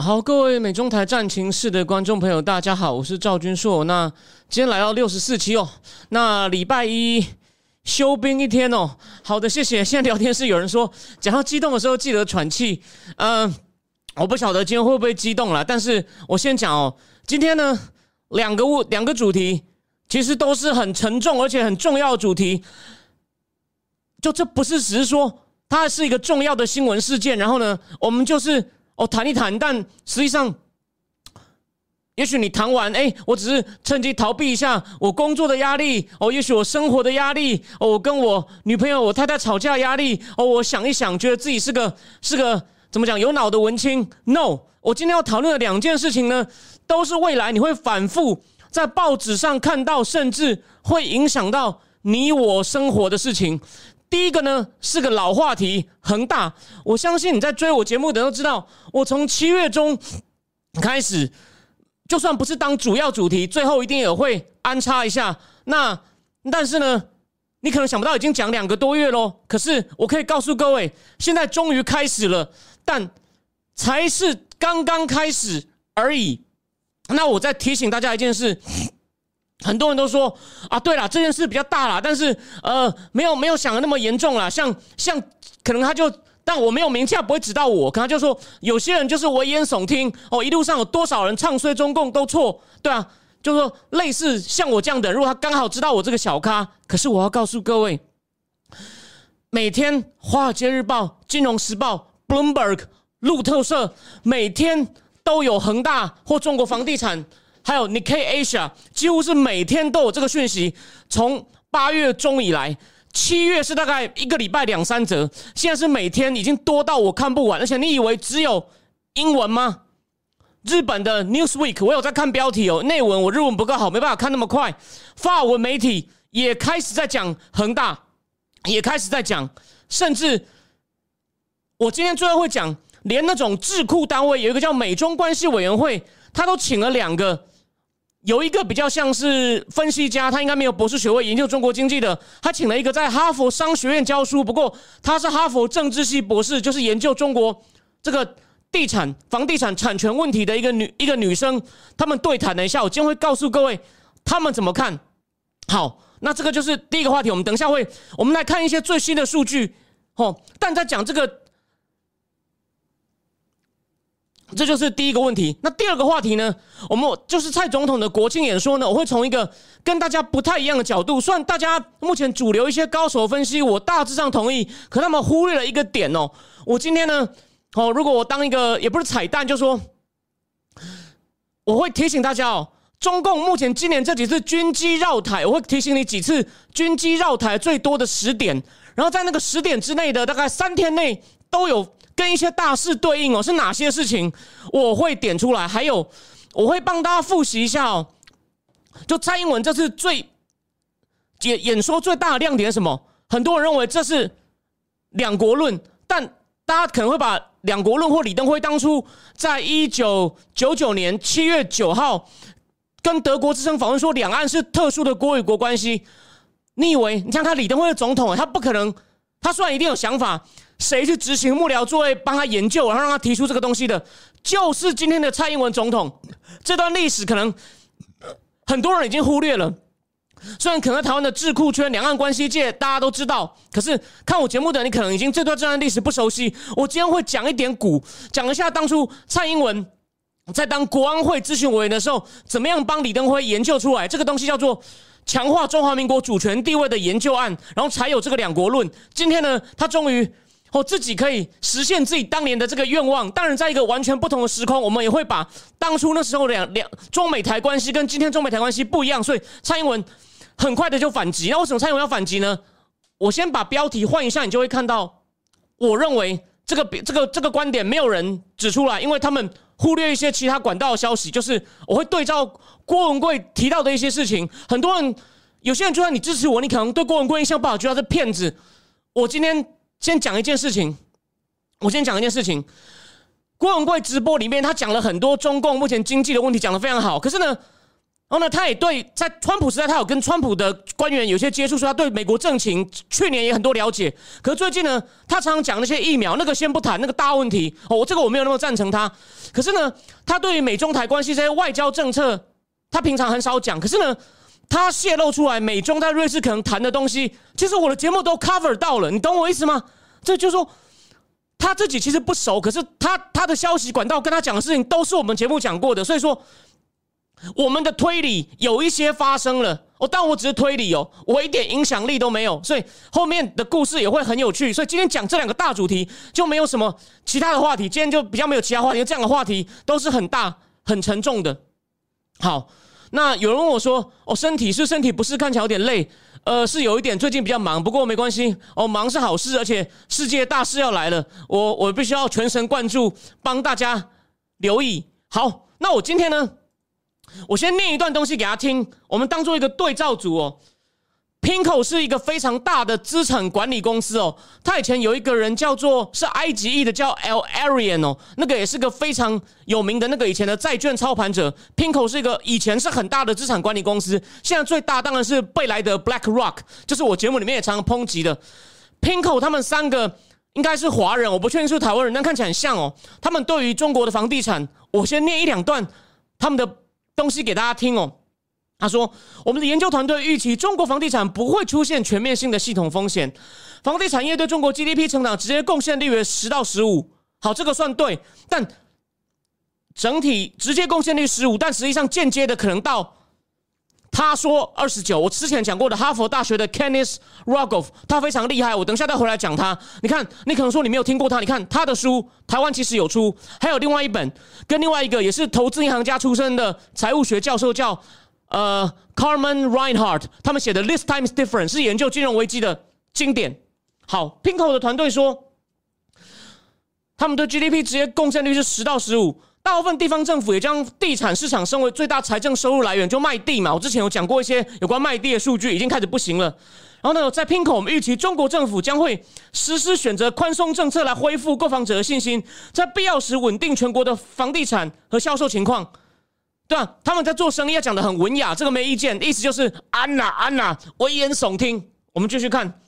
好，各位美中台战情室的观众朋友，大家好，我是赵君硕。那今天来到六十四期哦，那礼拜一休兵一天哦。好的，谢谢。现在聊天室有人说，讲到激动的时候记得喘气。嗯，我不晓得今天会不会激动了，但是我先讲哦，今天呢两个物两个主题其实都是很沉重而且很重要的主题。就这不是只是说它是一个重要的新闻事件，然后呢，我们就是。哦，谈一谈，但实际上，也许你谈完，哎，我只是趁机逃避一下我工作的压力，哦，也许我生活的压力，哦，我跟我女朋友、我太太吵架压力，哦，我想一想，觉得自己是个是个怎么讲有脑的文青。No，我今天要讨论的两件事情呢，都是未来你会反复在报纸上看到，甚至会影响到你我生活的事情。第一个呢是个老话题，恒大。我相信你在追我节目的都知道，我从七月中开始，就算不是当主要主题，最后一定也会安插一下。那但是呢，你可能想不到，已经讲两个多月喽。可是我可以告诉各位，现在终于开始了，但才是刚刚开始而已。那我再提醒大家一件事。很多人都说啊，对了，这件事比较大了，但是呃，没有没有想的那么严重了。像像可能他就，但我没有名下不会指到我，可能就说有些人就是危言耸听哦，一路上有多少人唱衰中共都错，对啊，就说类似像我这样的，如果他刚好知道我这个小咖，可是我要告诉各位，每天《华尔街日报》《金融时报》《Bloomberg》路透社每天都有恒大或中国房地产。还有 Nikkei Asia，几乎是每天都有这个讯息。从八月中以来，七月是大概一个礼拜两三折，现在是每天已经多到我看不完。而且你以为只有英文吗？日本的 Newsweek 我有在看标题哦，内文我日文不够好，没办法看那么快。法文媒体也开始在讲恒大，也开始在讲，甚至我今天最后会讲，连那种智库单位有一个叫美中关系委员会，他都请了两个。有一个比较像是分析家，他应该没有博士学位，研究中国经济的。他请了一个在哈佛商学院教书，不过他是哈佛政治系博士，就是研究中国这个地产、房地产产权问题的一个女一个女生。他们对谈了一下，我今天会告诉各位他们怎么看。好，那这个就是第一个话题。我们等一下会，我们来看一些最新的数据。哦，但在讲这个。这就是第一个问题。那第二个话题呢？我们就是蔡总统的国庆演说呢。我会从一个跟大家不太一样的角度，虽然大家目前主流一些高手分析，我大致上同意，可他们忽略了一个点哦。我今天呢，哦，如果我当一个也不是彩蛋，就说我会提醒大家哦，中共目前今年这几次军机绕台，我会提醒你几次军机绕台最多的十点，然后在那个十点之内的大概三天内都有。跟一些大事对应哦，是哪些事情？我会点出来，还有我会帮大家复习一下哦。就蔡英文这次最演演说最大的亮点是什么？很多人认为这是两国论，但大家可能会把两国论或李登辉当初在一九九九年七月九号跟德国之声访问说两岸是特殊的国与国关系。你以为你像他李登辉的总统，他不可能，他虽然一定有想法。谁去执行幕僚作为，帮他研究，然后让他提出这个东西的，就是今天的蔡英文总统。这段历史可能很多人已经忽略了。虽然可能台湾的智库圈、两岸关系界大家都知道，可是看我节目的你可能已经这段这段历史不熟悉。我今天会讲一点古，讲一下当初蔡英文在当国安会咨询委员的时候，怎么样帮李登辉研究出来这个东西，叫做。强化中华民国主权地位的研究案，然后才有这个两国论。今天呢，他终于哦自己可以实现自己当年的这个愿望。当然，在一个完全不同的时空，我们也会把当初那时候两两中美台关系跟今天中美台关系不一样。所以蔡英文很快的就反击。那为什么蔡英文要反击呢？我先把标题换一下，你就会看到。我认为这个这个这个观点没有人指出来，因为他们忽略一些其他管道的消息。就是我会对照郭文贵提到的一些事情，很多人有些人就算你支持我，你可能对郭文贵印象不好，觉得他是骗子。我今天先讲一件事情，我先讲一件事情。郭文贵直播里面，他讲了很多中共目前经济的问题，讲的非常好。可是呢，然后呢，他也对在川普时代，他有跟川普的官员有些接触，说他对美国政情去年也很多了解。可是最近呢，他常常讲那些疫苗，那个先不谈那个大问题哦，我这个我没有那么赞成他。可是呢，他对于美中台关系这些外交政策，他平常很少讲。可是呢，他泄露出来美中在瑞士可能谈的东西，其实我的节目都 cover 到了，你懂我意思吗？这就是说。他自己其实不熟，可是他他的消息管道跟他讲的事情都是我们节目讲过的，所以说我们的推理有一些发生了。哦，但我只是推理哦，我一点影响力都没有，所以后面的故事也会很有趣。所以今天讲这两个大主题就没有什么其他的话题，今天就比较没有其他话题，这样的话题都是很大很沉重的。好，那有人问我说：“哦，身体是身体，不是看起来有点累。”呃，是有一点，最近比较忙，不过没关系哦，忙是好事，而且世界大事要来了，我我必须要全神贯注，帮大家留意。好，那我今天呢，我先念一段东西给他听，我们当做一个对照组哦。Pinko 是一个非常大的资产管理公司哦，他以前有一个人叫做是埃及裔的叫 L Arian 哦，那个也是个非常有名的那个以前的债券操盘者。Pinko 是一个以前是很大的资产管理公司，现在最大当然是贝莱德 Black Rock，就是我节目里面也常常抨击的。Pinko 他们三个应该是华人，我不确定是台湾人，但看起来很像哦。他们对于中国的房地产，我先念一两段他们的东西给大家听哦。他说：“我们的研究团队预期，中国房地产不会出现全面性的系统风险，房地产业对中国 GDP 成长直接贡献率为十到十五。好，这个算对，但整体直接贡献率十五，但实际上间接的可能到他说二十九。我之前讲过的哈佛大学的 Kenneth Rogoff，他非常厉害，我等下再回来讲他。你看，你可能说你没有听过他，你看他的书，台湾其实有出，还有另外一本，跟另外一个也是投资银行家出身的财务学教授叫。”呃，Carmen Reinhardt 他们写的《This Time is Different》是研究金融危机的经典。好，Pinko 的团队说，他们对 GDP 直接贡献率是十到十五。大部分地方政府也将地产市场升为最大财政收入来源，就卖地嘛。我之前有讲过一些有关卖地的数据，已经开始不行了。然后呢，在 Pinko 我们预期中国政府将会实施选择宽松政策来恢复购房者的信心，在必要时稳定全国的房地产和销售情况。对啊，他们在做生意要讲的很文雅，这个没意见。意思就是安呐安呐，危言耸听。我们继续看，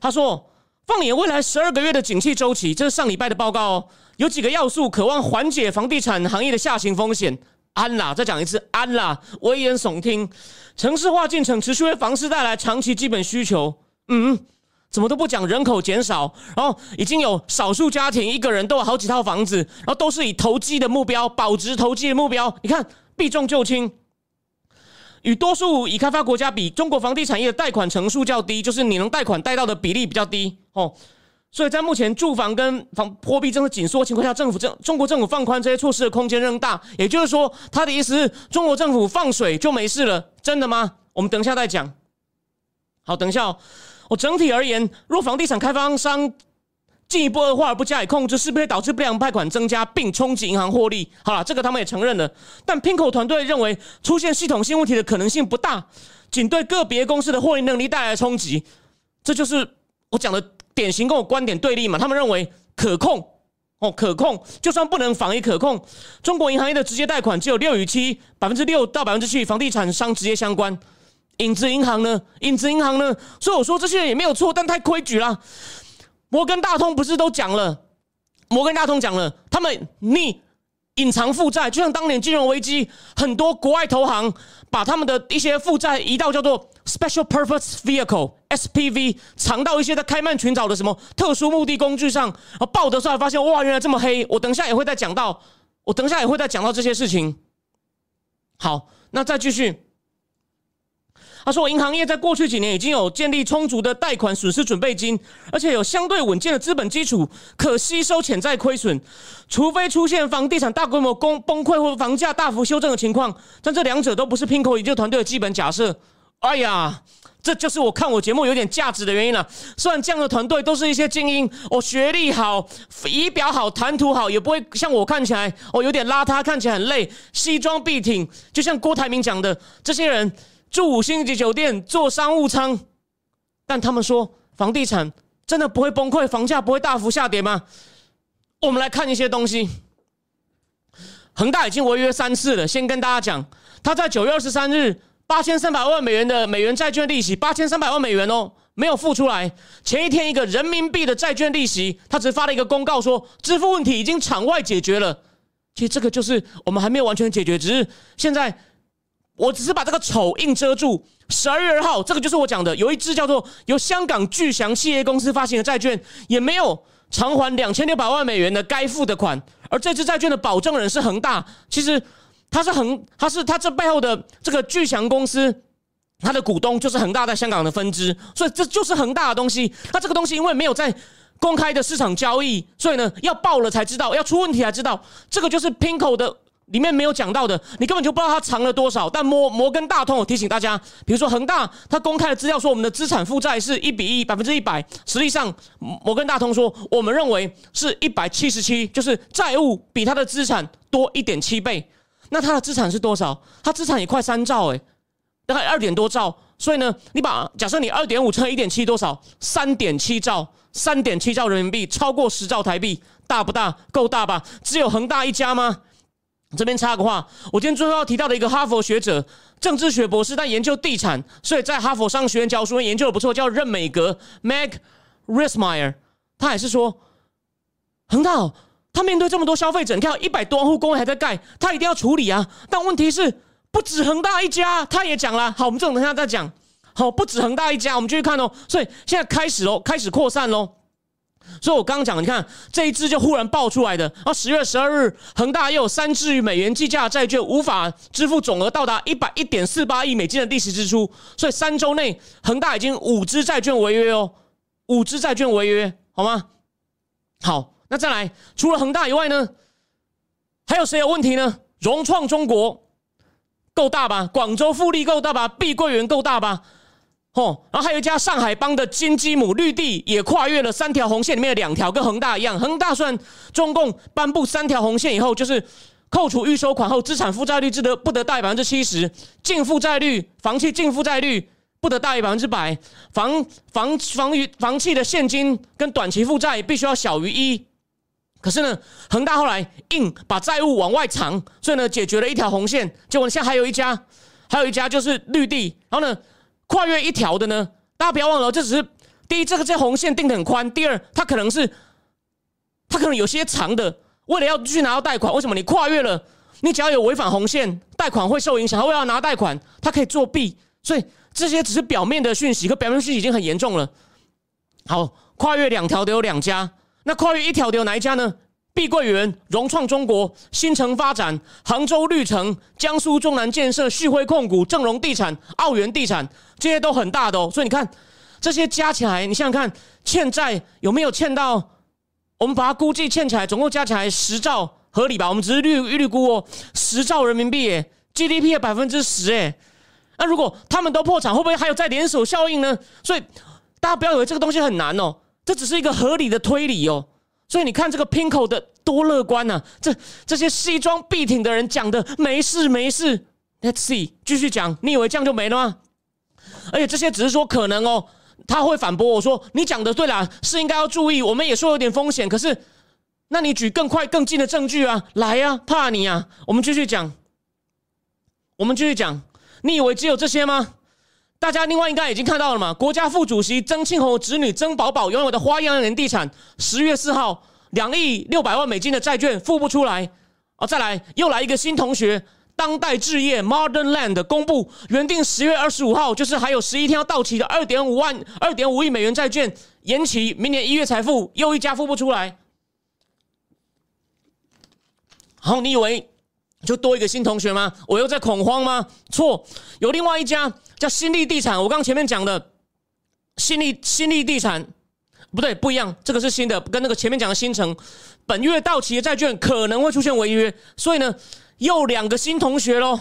他说，放眼未来十二个月的景气周期，这是上礼拜的报告哦。有几个要素渴望缓解房地产行业的下行风险。安啦，再讲一次，安啦，危言耸听。城市化进程持续为房市带来长期基本需求。嗯。怎么都不讲人口减少，然后已经有少数家庭一个人都有好几套房子，然后都是以投机的目标、保值投机的目标。你看避重就轻，与多数已开发国家比，中国房地产业的贷款成数较低，就是你能贷款贷到的比例比较低哦。所以在目前住房跟房货币政策紧缩情况下，政府政中国政府放宽这些措施的空间仍大。也就是说，他的意思是中国政府放水就没事了，真的吗？我们等一下再讲。好，等一下哦。整体而言，若房地产开发商进一步恶化而不加以控制，是不是会导致不良贷款增加，并冲击银行获利？好了，这个他们也承认了。但 Pinko 团队认为，出现系统性问题的可能性不大，仅对个别公司的获利能力带来冲击。这就是我讲的典型跟我观点对立嘛。他们认为可控哦，可控，就算不能防也可控。中国银行业的直接贷款只有六与七，百分之六到百分之七，与房地产商直接相关。影子银行呢？影子银行呢？所以我说这些人也没有错，但太规矩了。摩根大通不是都讲了？摩根大通讲了，他们逆隐藏负债，就像当年金融危机，很多国外投行把他们的一些负债移到叫做 Special Purpose Vehicle（SPV），藏到一些在开曼群岛的什么特殊目的工具上，然后报的时候发现，哇，原来这么黑。我等一下也会再讲到，我等一下也会再讲到这些事情。好，那再继续。他说：“银行业在过去几年已经有建立充足的贷款损失准备金，而且有相对稳健的资本基础，可吸收潜在亏损。除非出现房地产大规模崩崩溃或房价大幅修正的情况，但这两者都不是 Pinko 研究团队的基本假设。”哎呀，这就是我看我节目有点价值的原因了。虽然这样的团队都是一些精英，哦，学历好，仪表好，谈吐好，也不会像我看起来哦有点邋遢，看起来很累，西装笔挺。就像郭台铭讲的，这些人住五星级酒店，坐商务舱，但他们说房地产真的不会崩溃，房价不会大幅下跌吗？我们来看一些东西。恒大已经违约三次了，先跟大家讲，他在九月二十三日。八千三百万美元的美元债券利息，八千三百万美元哦，没有付出来。前一天一个人民币的债券利息，他只发了一个公告说，支付问题已经场外解决了。其实这个就是我们还没有完全解决，只是现在我只是把这个丑硬遮住。十二月二号，这个就是我讲的，有一只叫做由香港巨祥企业公司发行的债券，也没有偿还两千六百万美元的该付的款，而这支债券的保证人是恒大。其实。他是恒，他是他这背后的这个巨祥公司，他的股东就是恒大在香港的分支，所以这就是恒大的东西。那这个东西因为没有在公开的市场交易，所以呢要爆了才知道，要出问题才知道。这个就是 Pinko 的里面没有讲到的，你根本就不知道它藏了多少。但摩摩根大通我提醒大家，比如说恒大，他公开的资料说我们的资产负债是一比一百分之一百，实际上摩根大通说我们认为是一百七十七，就是债务比它的资产多一点七倍。那他的资产是多少？他资产也快三兆哎，大概二点多兆。所以呢，你把假设你二点五乘一点七多少？三点七兆，三点七兆人民币，超过十兆台币，大不大？够大吧？只有恒大一家吗？这边插个话，我今天最后要提到的一个哈佛学者，政治学博士，但研究地产，所以在哈佛商学院教书，研究的不错，叫任美格 （Meg Rismeyer），他也是说恒大。他面对这么多消费者，你看一百多万户公寓还在盖，他一定要处理啊。但问题是，不止恒大一家，他也讲了。好，我们这种等下再讲。好，不止恒大一家，我们继续看哦。所以现在开始喽，开始扩散喽。所以我刚刚讲，你看这一支就忽然爆出来的。然后十月十二日，恒大又有三支美元计价债券无法支付总额到达一百一点四八亿美金的利息支出，所以三周内恒大已经五支债券违约哦，五支债券违约，好吗？好。那再来，除了恒大以外呢，还有谁有问题呢？融创中国够大吧？广州富力够大吧？碧桂园够大吧？哦，然后还有一家上海帮的金鸡母绿地也跨越了三条红线里面的两条，跟恒大一样。恒大算中共颁布三条红线以后，就是扣除预收款后，资产负债率只得不得大于百分之七十，净负债率房企净负债率不得大于百分之百，房房房于房企的现金跟短期负债必须要小于一。可是呢，恒大后来硬把债务往外藏，所以呢，解决了一条红线。结果现在还有一家，还有一家就是绿地。然后呢，跨越一条的呢，大家不要忘了，这只是第一，这个这红线定的很宽；第二，它可能是它可能有些长的，为了要去拿到贷款。为什么你跨越了？你只要有违反红线，贷款会受影响。他为了要拿贷款，它可以作弊。所以这些只是表面的讯息，可表面讯息已经很严重了。好，跨越两条的有两家。那跨越一条的有哪一家呢？碧桂园、融创中国、新城发展、杭州绿城、江苏中南建设、旭辉控股、正荣地产、澳元地产，这些都很大的哦。所以你看，这些加起来，你想想看，欠债有没有欠到？我们把它估计欠起来，总共加起来十兆，合理吧？我们只是预预估哦，十兆人民币耶，GDP 的百分之十耶。那如果他们都破产，会不会还有再连锁效应呢？所以大家不要以为这个东西很难哦。这只是一个合理的推理哦，所以你看这个 Pinko 的多乐观呐！这这些西装笔挺的人讲的没事没事，Let's see，继续讲，你以为这样就没了吗？而且这些只是说可能哦，他会反驳我说你讲的对啦，是应该要注意，我们也说有点风险，可是那你举更快更近的证据啊，来呀，怕你啊！我们继续讲，我们继续讲，你以为只有这些吗？大家另外应该已经看到了嘛？国家副主席曾庆红侄女曾宝宝拥有的花样年地产，十月四号两亿六百万美金的债券付不出来哦，再来又来一个新同学，当代置业 Modern Land 公布原定十月二十五号，就是还有十一天要到期的二点五万二点五亿美元债券延期，明年一月才付，又一家付不出来。好，你以为？就多一个新同学吗？我又在恐慌吗？错，有另外一家叫新力地产。我刚前面讲的新力新力地产不对，不一样，这个是新的，跟那个前面讲的新城本月到期的债券可能会出现违约，所以呢，又两个新同学喽。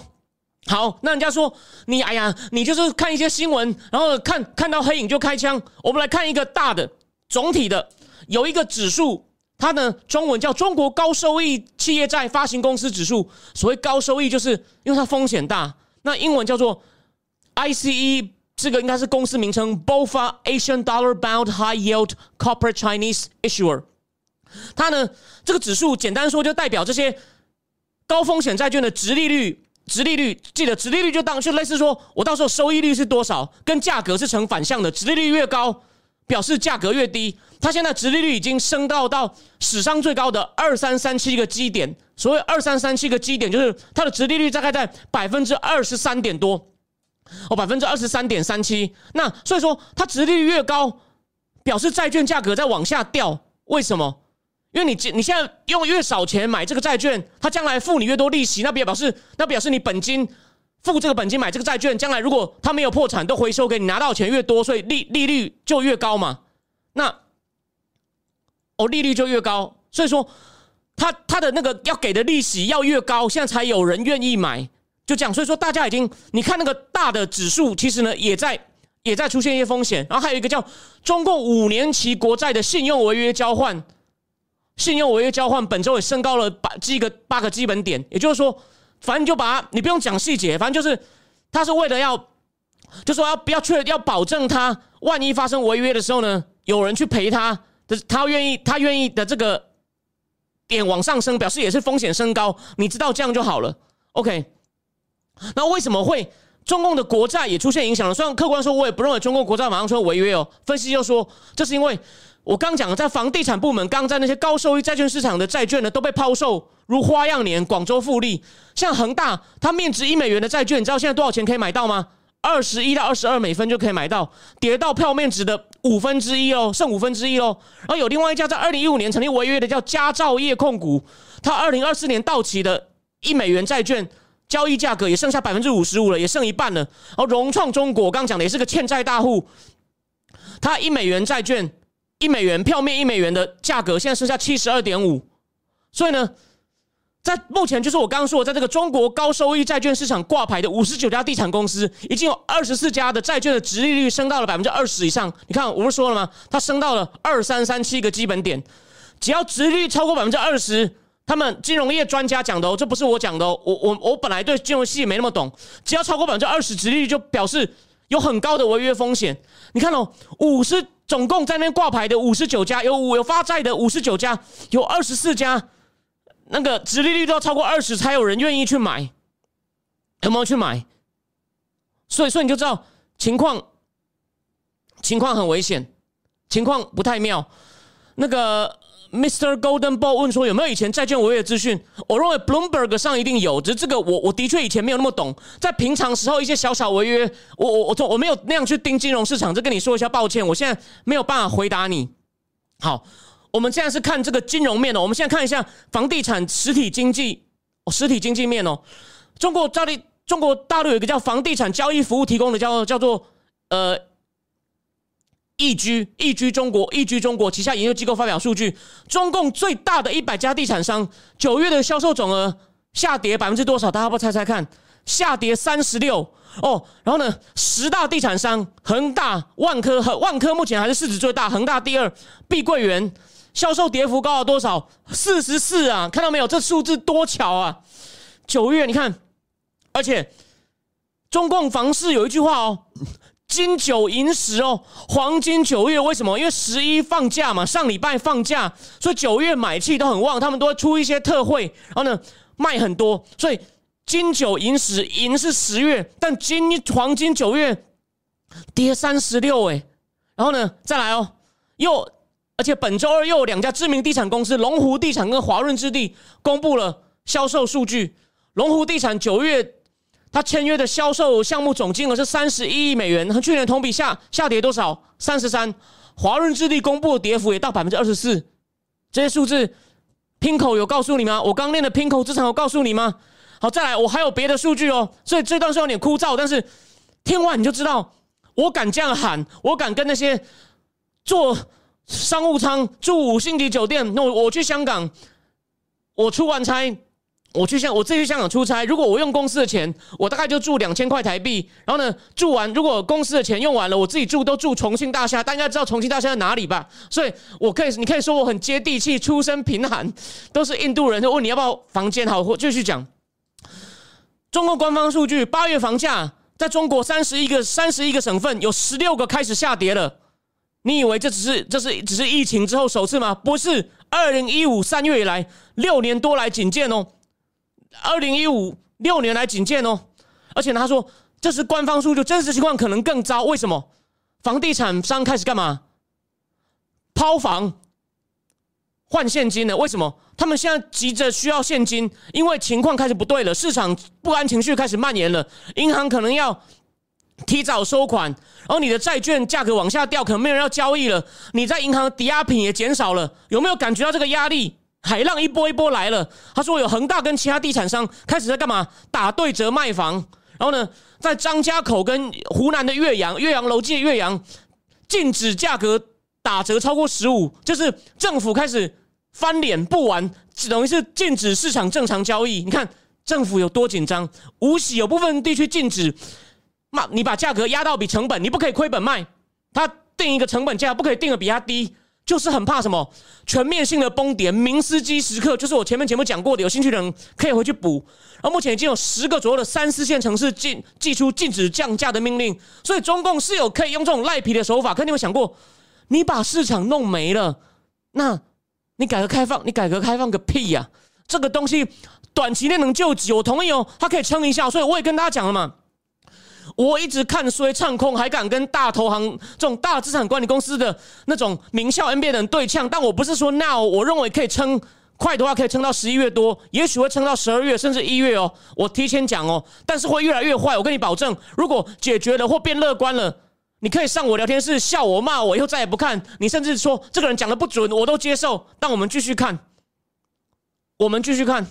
好，那人家说你，哎呀，你就是看一些新闻，然后看看到黑影就开枪。我们来看一个大的总体的，有一个指数，它呢中文叫中国高收益企业债发行公司指数。所谓高收益，就是因为它风险大。那英文叫做 ICE，这个应该是公司名称，BofA Asian Dollar Bound High Yield Corporate Chinese Issuer。它呢这个指数简单说就代表这些高风险债券的值利率。殖利率，记得殖利率就当就类似说，我到时候收益率是多少，跟价格是成反向的。殖利率越高，表示价格越低。它现在殖利率已经升到到史上最高的二三三七个基点。所谓二三三七个基点，就是它的殖利率大概在百分之二十三点多，哦，百分之二十三点三七。那所以说，它殖利率越高，表示债券价格在往下掉。为什么？因为你你现在用越少钱买这个债券，它将来付你越多利息，那表表示那表示你本金付这个本金买这个债券，将来如果它没有破产，都回收给你拿到钱越多，所以利利率就越高嘛。那哦，利率就越高，所以说它它的那个要给的利息要越高，现在才有人愿意买。就这样，所以说大家已经你看那个大的指数，其实呢也在也在出现一些风险。然后还有一个叫中共五年期国债的信用违约交换。信用违约交换本周也升高了八基个八个基本点，也就是说，反正就把它，你不用讲细节，反正就是，他是为了要，就说要不要确要保证他万一发生违约的时候呢，有人去赔他的，他愿意他愿意的这个点往上升，表示也是风险升高，你知道这样就好了。OK，那为什么会中共的国债也出现影响了？虽然客观说，我也不认为中共国债马上出现违约哦。分析就说，这是因为。我刚讲了，在房地产部门，刚在那些高收益债券市场的债券呢，都被抛售，如花样年、广州富力，像恒大，它面值一美元的债券，你知道现在多少钱可以买到吗？二十一到二十二美分就可以买到，跌到票面值的五分之一哦，剩五分之一喽。然后有另外一家在二零一五年曾经违约的，叫佳兆业控股，它二零二四年到期的一美元债券交易价格也剩下百分之五十五了，也剩一半了。然后融创中国，刚讲的也是个欠债大户，它一美元债券。一美元票面一美元的价格，现在剩下七十二点五，所以呢，在目前就是我刚刚说，在这个中国高收益债券市场挂牌的五十九家地产公司，已经有二十四家的债券的值利率升到了百分之二十以上。你看，我不是说了吗？它升到了二三三七个基本点，只要值率超过百分之二十，他们金融业专家讲的哦，这不是我讲的哦，我我我本来对金融系没那么懂，只要超过百分之二十值率，就表示有很高的违约风险。你看哦，五十。总共在那挂牌的五十九家，有五有发债的五十九家，有二十四家，那个殖利率都要超过二十，才有人愿意去买，有没有去买？所以，所以你就知道情况，情况很危险，情况不太妙，那个。Mr. Golden Ball 问说有没有以前债券违约资讯？我认为 Bloomberg 上一定有，只是这个我我的确以前没有那么懂，在平常时候一些小小违约，我我我我没有那样去盯金融市场，这跟你说一下抱歉，我现在没有办法回答你。好，我们现在是看这个金融面哦，我们现在看一下房地产实体经济哦，实体经济面哦，中国大陆中国大陆有一个叫房地产交易服务提供的叫叫做呃。易居易居中国易居中国旗下研究机构发表数据，中共最大的一百家地产商九月的销售总额下跌百分之多少？大家不猜猜看？下跌三十六哦。然后呢，十大地产商恒大、万科和万科目前还是市值最大，恒大第二，碧桂园销售跌幅高了多少？四十四啊！看到没有？这数字多巧啊！九月你看，而且中共房市有一句话哦。金九银十哦，黄金九月为什么？因为十一放假嘛，上礼拜放假，所以九月买气都很旺，他们都会出一些特惠，然后呢卖很多，所以金九银十，银是十月，但金黄金九月跌三十六哎，然后呢再来哦，又而且本周二又有两家知名地产公司龙湖地产跟华润置地公布了销售数据，龙湖地产九月。他签约的销售项目总金额是三十一亿美元，和去年同比下下跌多少？三十三。华润置地公布的跌幅也到百分之二十四。这些数字，Pinko 有告诉你吗？我刚念的 Pinko 资产有告诉你吗？好，再来，我还有别的数据哦。所以这段是有点枯燥，但是听完你就知道，我敢这样喊，我敢跟那些坐商务舱、住五星级酒店，那我去香港，我出完差。我去香，我自己去香港出差，如果我用公司的钱，我大概就住两千块台币。然后呢，住完如果公司的钱用完了，我自己住都住重庆大厦。大家知道重庆大厦在哪里吧？所以我可以，你可以说我很接地气，出身贫寒，都是印度人。就问你要不要房间？好，我继续讲。中国官方数据，八月房价在中国三十一个三十一个省份有十六个开始下跌了。你以为这只是这是只是疫情之后首次吗？不是，二零一五三月以来六年多来仅见哦。二零一五六年来仅见哦，而且他说这是官方数据，真实情况可能更糟。为什么？房地产商开始干嘛？抛房换现金了？为什么？他们现在急着需要现金，因为情况开始不对了，市场不安情绪开始蔓延了，银行可能要提早收款，然后你的债券价格往下掉，可能没有人要交易了，你在银行抵押品也减少了，有没有感觉到这个压力？海浪一波一波来了。他说有恒大跟其他地产商开始在干嘛？打对折卖房。然后呢，在张家口跟湖南的岳阳，岳阳楼记岳阳禁止价格打折超过十五，就是政府开始翻脸不玩，等于是禁止市场正常交易。你看政府有多紧张？无锡有部分地区禁止，那你把价格压到比成本，你不可以亏本卖。他定一个成本价，不可以定的比他低。就是很怕什么全面性的崩跌，明斯基时刻，就是我前面节目讲过的，有兴趣的人可以回去补。然后目前已经有十个左右的三四线城市禁寄出禁止降价的命令，所以中共是有可以用这种赖皮的手法。可你有想过，你把市场弄没了，那你改革开放，你改革开放个屁呀！这个东西短期内能救急，我同意哦，它可以撑一下。所以我也跟大家讲了嘛。我一直看衰唱空，还敢跟大投行这种大资产管理公司的那种名校 NBA 的人对呛。但我不是说 now，我认为可以撑快的话，可以撑到十一月多，也许会撑到十二月甚至一月哦。我提前讲哦，但是会越来越坏。我跟你保证，如果解决了或变乐观了，你可以上我聊天室笑我骂我，以后再也不看你，甚至说这个人讲的不准，我都接受。但我们继续看，我们继续看，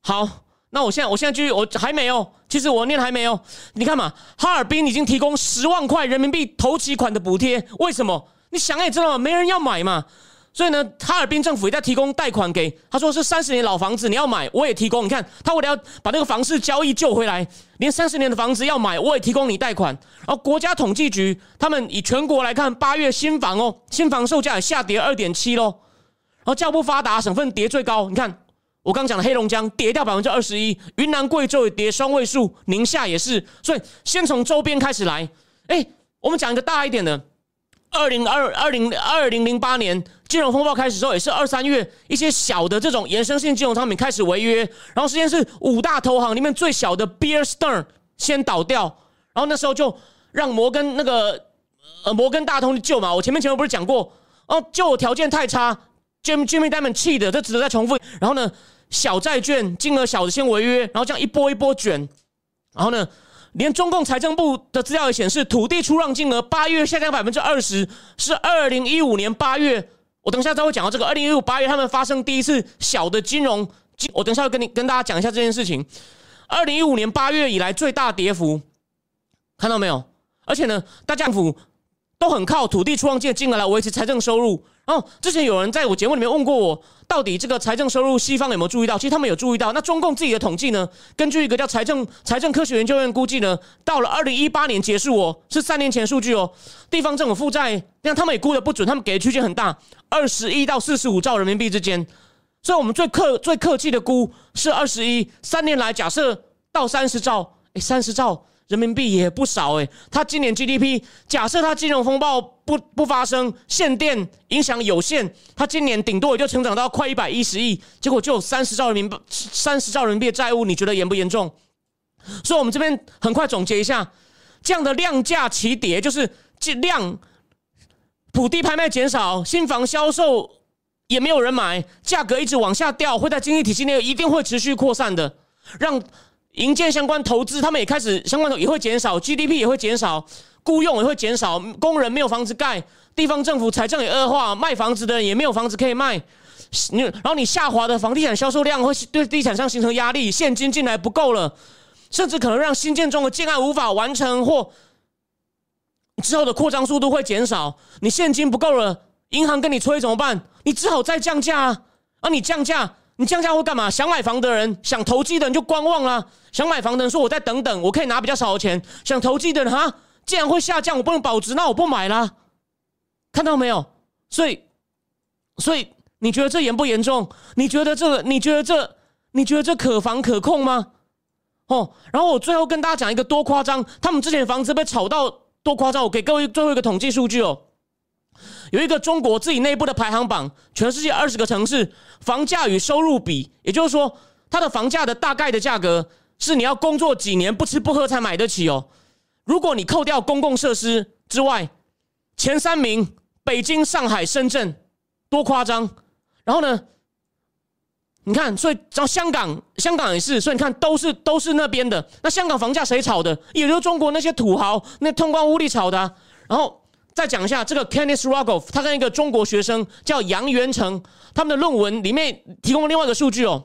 好。那我现在，我现在继续，我还没有。其实我念还没有。你看嘛，哈尔滨已经提供十万块人民币头期款的补贴。为什么？你想也知道嘛，没人要买嘛。所以呢，哈尔滨政府也在提供贷款给他说是三十年老房子，你要买我也提供。你看他为了要把那个房市交易救回来，连三十年的房子要买我也提供你贷款。然后国家统计局他们以全国来看，八月新房哦，新房售价也下跌二点七喽。然后较不发达省份跌最高，你看。我刚讲的黑龙江跌掉百分之二十一，云南贵州也跌双位数，宁夏也是。所以先从周边开始来。哎，我们讲一个大一点的，二零二二零二零零八年金融风暴开始之后，也是二三月，一些小的这种衍生性金融商品开始违约，然后实际是五大投行里面最小的 Bear Stern 先倒掉，然后那时候就让摩根那个呃摩根大通去救嘛。我前面前面不是讲过，哦，救条件太差。Jim Jimmy Diamond 气的，这只能再重复。然后呢，小债券金额小的先违约，然后这样一波一波卷。然后呢，连中共财政部的资料也显示，土地出让金额八月下降百分之二十，是二零一五年八月。我等一下再会讲到这个，二零一五八月他们发生第一次小的金融金，我等一下会跟你跟大家讲一下这件事情。二零一五年八月以来最大跌幅，看到没有？而且呢，大政府都很靠土地出让金金额来维持财政收入。哦，之前有人在我节目里面问过我，到底这个财政收入西方有没有注意到？其实他们有注意到。那中共自己的统计呢？根据一个叫财政财政科学研究院估计呢，到了二零一八年结束哦，是三年前数据哦。地方政府负债，那他们也估的不准，他们给的区间很大，二十一到四十五兆人民币之间。所以我们最客最客气的估是二十一，三年来假设到三十兆，哎，三十兆。人民币也不少诶，它今年 GDP 假设它金融风暴不不发生，限电影响有限，它今年顶多也就成长到快一百一十亿，结果就有三十兆人民币三十兆人民币的债务，你觉得严不严重？所以，我们这边很快总结一下，这样的量价齐跌，就是量土地拍卖减少，新房销售也没有人买，价格一直往下掉，会在经济体系内一定会持续扩散的，让。营建相关投资，他们也开始相关的也会减少，GDP 也会减少，雇佣也会减少，工人没有房子盖，地方政府财政也恶化，卖房子的也没有房子可以卖，你然后你下滑的房地产销售量会对地产商形成压力，现金进来不够了，甚至可能让新建中的建案无法完成，或之后的扩张速度会减少，你现金不够了，银行跟你催怎么办？你只好再降价啊！啊，你降价。你降价会干嘛？想买房的人，想投机的人就观望啦。想买房的人说：“我再等等，我可以拿比较少的钱。”想投机的人哈，既然会下降，我不能保值，那我不买啦。看到没有？所以，所以你觉得这严不严重？你觉得这？你觉得这？你觉得这可防可控吗？哦，然后我最后跟大家讲一个多夸张，他们之前房子被炒到多夸张。我给各位最后一个统计数据哦。有一个中国自己内部的排行榜，全世界二十个城市房价与收入比，也就是说，它的房价的大概的价格是你要工作几年不吃不喝才买得起哦。如果你扣掉公共设施之外，前三名北京、上海、深圳，多夸张！然后呢，你看，所以然后香港，香港也是，所以你看都是都是那边的。那香港房价谁炒的？也就是中国那些土豪那通关屋里炒的。然后。再讲一下这个 Kenneth Rogoff，他跟一个中国学生叫杨元成，他们的论文里面提供了另外一个数据哦，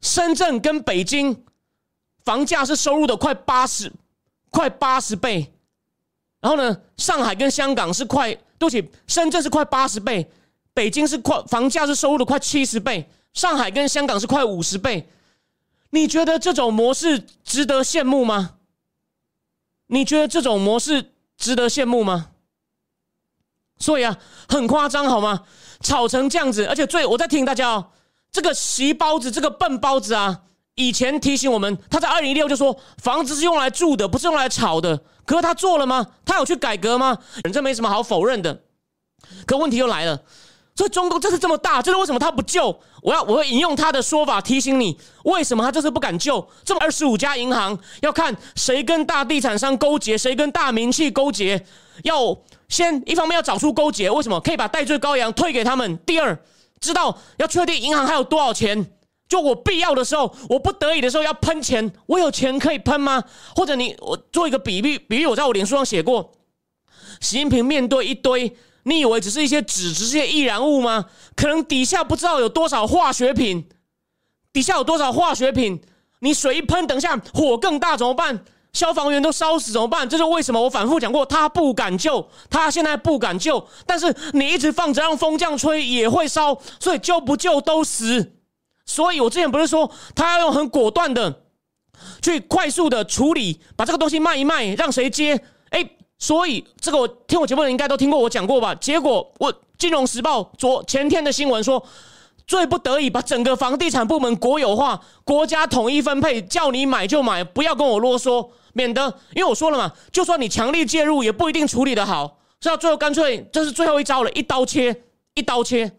深圳跟北京房价是收入的快八十，快八十倍，然后呢，上海跟香港是快，对不起，深圳是快八十倍，北京是快房价是收入的快七十倍，上海跟香港是快五十倍，你觉得这种模式值得羡慕吗？你觉得这种模式？值得羡慕吗？所以啊，很夸张好吗？炒成这样子，而且最我在提醒大家哦，这个习包子，这个笨包子啊，以前提醒我们，他在二零一六就说房子是用来住的，不是用来炒的。可是他做了吗？他有去改革吗？这没什么好否认的。可问题又来了。所以中共这次这么大，这是为什么他不救？我要我会引用他的说法提醒你，为什么他这次不敢救？这么二十五家银行要看谁跟大地产商勾结，谁跟大名气勾结，要先一方面要找出勾结，为什么可以把戴罪羔羊退给他们？第二，知道要确定银行还有多少钱，就我必要的时候，我不得已的时候要喷钱，我有钱可以喷吗？或者你我做一个比喻，比喻我在我脸书上写过，习近平面对一堆。你以为只是一些纸，只是些易燃物吗？可能底下不知道有多少化学品，底下有多少化学品？你水一喷，等下火更大怎么办？消防员都烧死怎么办？这是为什么？我反复讲过，他不敢救，他现在不敢救。但是你一直放着，让风这样吹也会烧，所以救不救都死。所以我之前不是说他要用很果断的去快速的处理，把这个东西卖一卖，让谁接？所以，这个我听我节目的人应该都听过我讲过吧？结果，我《金融时报》昨前天的新闻说，最不得已把整个房地产部门国有化，国家统一分配，叫你买就买，不要跟我啰嗦，免得因为我说了嘛，就算你强力介入，也不一定处理的好，所以最后干脆这是最后一招了，一刀切，一刀切，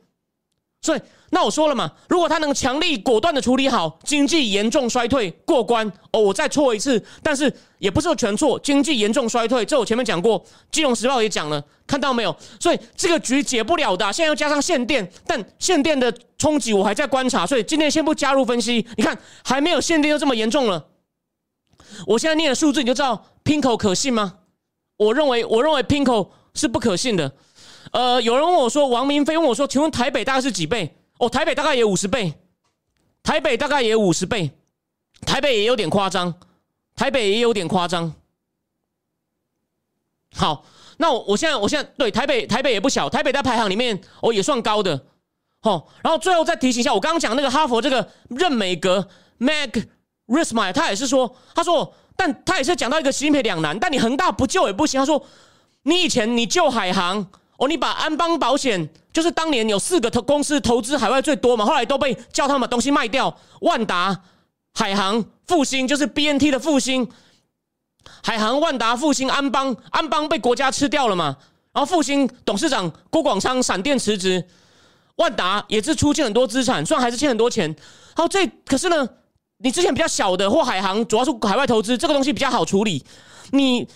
所以。那我说了嘛，如果他能强力果断的处理好经济严重衰退过关哦，我再错一次，但是也不是全错，经济严重衰退，这我前面讲过，金融时报也讲了，看到没有？所以这个局解不了的，现在又加上限电，但限电的冲击我还在观察，所以今天先不加入分析。你看还没有限电就这么严重了，我现在念的数字你就知道 Pinko 可信吗？我认为我认为 Pinko 是不可信的。呃，有人问我说，王明飞问我说，请问台北大概是几倍？哦，台北大概也五十倍，台北大概也五十倍，台北也有点夸张，台北也有点夸张。好，那我我现在我现在对台北台北也不小，台北在排行里面哦也算高的。哦，然后最后再提醒一下，我刚刚讲那个哈佛这个任美格 Mag Rismy，他也是说，他说，但他也是讲到一个新品两难，但你恒大不救也不行。他说，你以前你救海航。哦，你把安邦保险，就是当年有四个投公司投资海外最多嘛，后来都被叫他们东西卖掉。万达、海航、复兴，就是 B N T 的复兴。海航、万达、复兴、安邦，安邦被国家吃掉了嘛？然后复兴董事长郭广昌闪电辞职，万达也是出欠很多资产，虽然还是欠很多钱。好，这可是呢，你之前比较小的或海航，主要是海外投资，这个东西比较好处理。你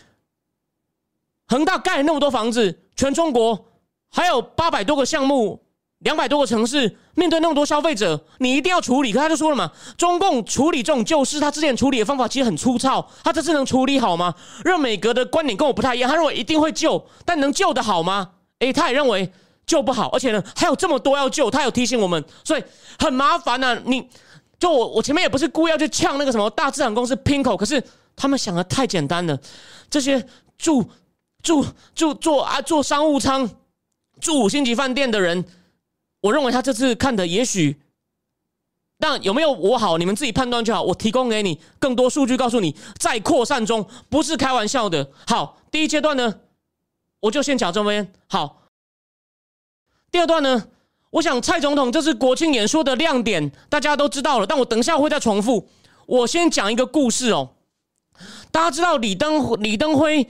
恒大盖了那么多房子。全中国还有八百多个项目，两百多个城市，面对那么多消费者，你一定要处理。可他就说了嘛，中共处理这种旧事，他之前处理的方法其实很粗糙，他这次能处理好吗？任美格的观点跟我不太一样，他认为一定会救，但能救的好吗？诶，他也认为救不好，而且呢还有这么多要救，他有提醒我们，所以很麻烦呢。你就我我前面也不是故意要去呛那个什么大资产公司 Pinko，可是他们想的太简单了，这些住。住住坐啊坐商务舱住五星级饭店的人，我认为他这次看的也许但有没有我好，你们自己判断就好。我提供给你更多数据，告诉你在扩散中，不是开玩笑的。好，第一阶段呢，我就先讲这边。好，第二段呢，我想蔡总统这次国庆演说的亮点，大家都知道了。但我等一下会再重复。我先讲一个故事哦。大家知道李登李登辉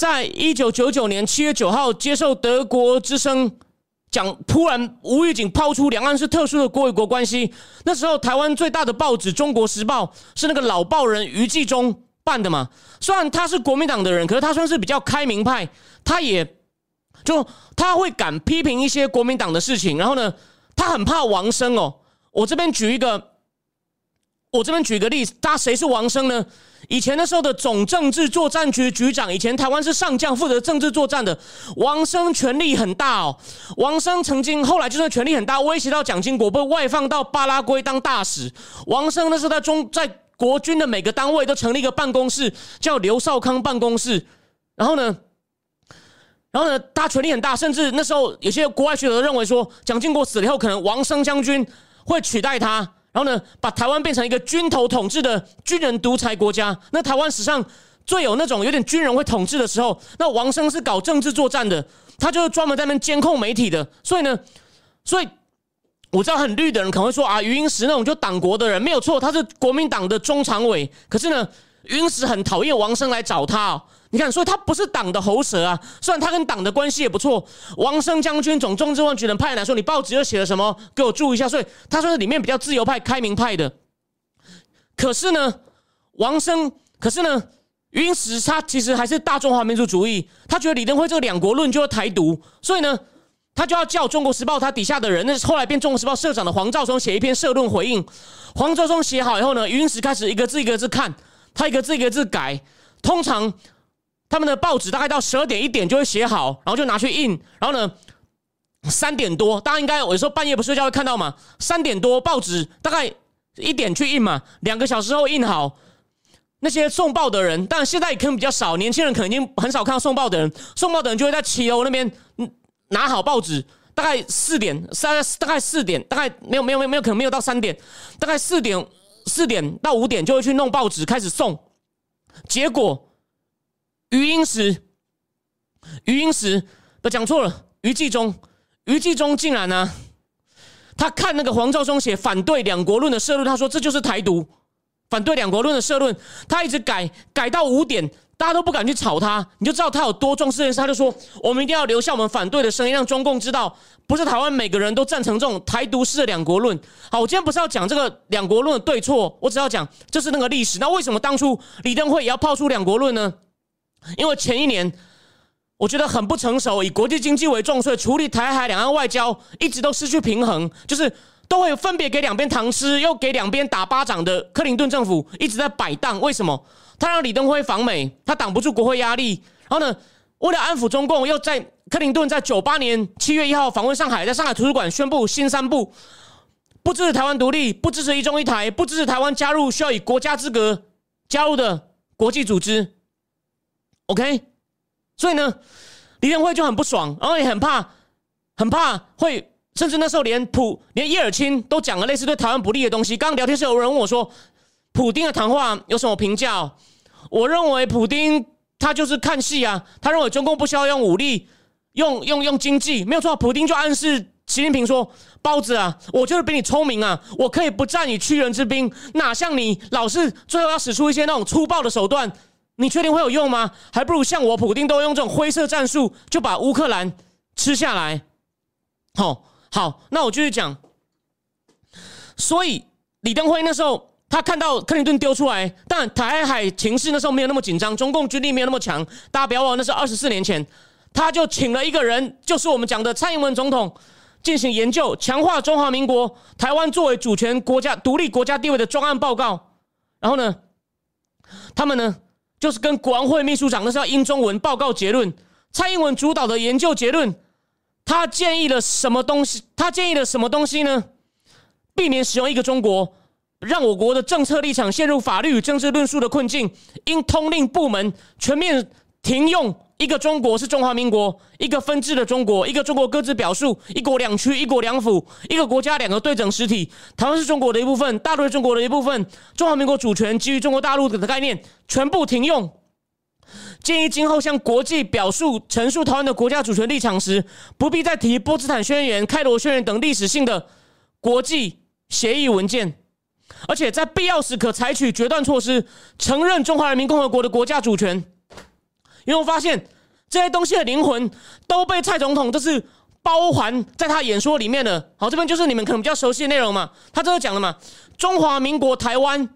在一九九九年七月九号接受德国之声。讲突然无预警抛出两岸是特殊的国与国关系，那时候台湾最大的报纸《中国时报》是那个老报人余继忠办的嘛。虽然他是国民党的人，可是他算是比较开明派，他也就他会敢批评一些国民党的事情。然后呢，他很怕王生哦。我这边举一个，我这边举个例子，他谁是王生呢？以前那时候的总政治作战局局长，以前台湾是上将负责政治作战的王生，权力很大哦。王生曾经后来就算权力很大，威胁到蒋经国，被外放到巴拉圭当大使。王生那时候在中在国军的每个单位都成立一个办公室，叫刘少康办公室。然后呢，然后呢，他权力很大，甚至那时候有些国外学者认为说，蒋经国死了以后，可能王生将军会取代他。然后呢，把台湾变成一个军头统治的军人独裁国家。那台湾史上最有那种有点军人会统治的时候，那王生是搞政治作战的，他就是专门在那边监控媒体的。所以呢，所以我知道很绿的人可能会说啊，余英时那种就党国的人没有错，他是国民党的中常委。可是呢，云石很讨厌王生来找他。哦你看，所以他不是党的喉舌啊。虽然他跟党的关系也不错，王生将军总政治万局人派人来说，你报纸又写了什么？给我注意一下。所以他算是里面比较自由派、开明派的。可是呢，王生，可是呢，云石他其实还是大中华民族主义。他觉得李登辉这个两国论就是台独，所以呢，他就要叫《中国时报》他底下的人，那后来变《中国时报》社长的黄兆松写一篇社论回应。黄兆松写好以后呢，云石开始一个字一个字看，他一个字一个字改，通常。他们的报纸大概到十二点一点就会写好，然后就拿去印。然后呢，三点多，大家应该有时候半夜不睡觉会看到嘛。三点多报纸大概一点去印嘛，两个小时后印好。那些送报的人，但现在可能比较少，年轻人可能已经很少看到送报的人。送报的人就会在七楼那边拿好报纸，大概四点三，大概四点，大概没有没有没有没有可能没有到三点，大概四点四点到五点就会去弄报纸开始送，结果。余英时，余英时，不讲错了，余继忠，余继忠竟然呢，他看那个黄兆忠写反对两国论的社论，他说这就是台独，反对两国论的社论，他一直改改到五点，大家都不敢去吵他，你就知道他有多重视这件事。他就说，我们一定要留下我们反对的声音，让中共知道，不是台湾每个人都赞成这种台独式的两国论。好，我今天不是要讲这个两国论的对错，我只要讲这是那个历史。那为什么当初李登辉也要抛出两国论呢？因为前一年我觉得很不成熟，以国际经济为重，所以处理台海两岸外交一直都失去平衡，就是都会分别给两边糖吃，又给两边打巴掌的克林顿政府一直在摆荡。为什么？他让李登辉访美，他挡不住国会压力。然后呢，为了安抚中共，又在克林顿在九八年七月一号访问上海，在上海图书馆宣布新三部：不支持台湾独立，不支持一中一台，不支持台湾加入需要以国家资格加入的国际组织。OK，所以呢，李登辉就很不爽，然后也很怕，很怕会，甚至那时候连普连叶尔钦都讲了类似对台湾不利的东西。刚刚聊天室有人问我说，普丁的谈话有什么评价？我认为普丁他就是看戏啊，他认为中共不需要用武力，用用用经济，没有错。普丁就暗示习近平说，包子啊，我就是比你聪明啊，我可以不战以屈人之兵，哪像你老是最后要使出一些那种粗暴的手段。你确定会有用吗？还不如像我普丁都用这种灰色战术就把乌克兰吃下来。好，好，那我继续讲。所以李登辉那时候他看到克林顿丢出来，但台海情势那时候没有那么紧张，中共军力没有那么强。大家不要忘，那是二十四年前，他就请了一个人，就是我们讲的蔡英文总统，进行研究，强化中华民国台湾作为主权国家、独立国家地位的专案报告。然后呢，他们呢？就是跟国安会秘书长那是要英中文报告结论，蔡英文主导的研究结论，他建议了什么东西？他建议了什么东西呢？避免使用一个中国，让我国的政策立场陷入法律与政治论述的困境，应通令部门全面停用一个中国是中华民国，一个分治的中国，一个中国各自表述，一国两区，一国两府，一个国家两个对等实体。台湾是中国的一部分，大陆是中国的一部分，中华民国主权基于中国大陆的概念，全部停用。建议今后向国际表述陈述台湾的国家主权立场时，不必再提波茨坦宣言、开罗宣言等历史性的国际协议文件，而且在必要时可采取决断措施，承认中华人民共和国的国家主权。因为我发现这些东西的灵魂都被蔡总统就是包含在他演说里面的。好，这边就是你们可能比较熟悉的内容嘛。他这个讲了嘛，中华民国台湾，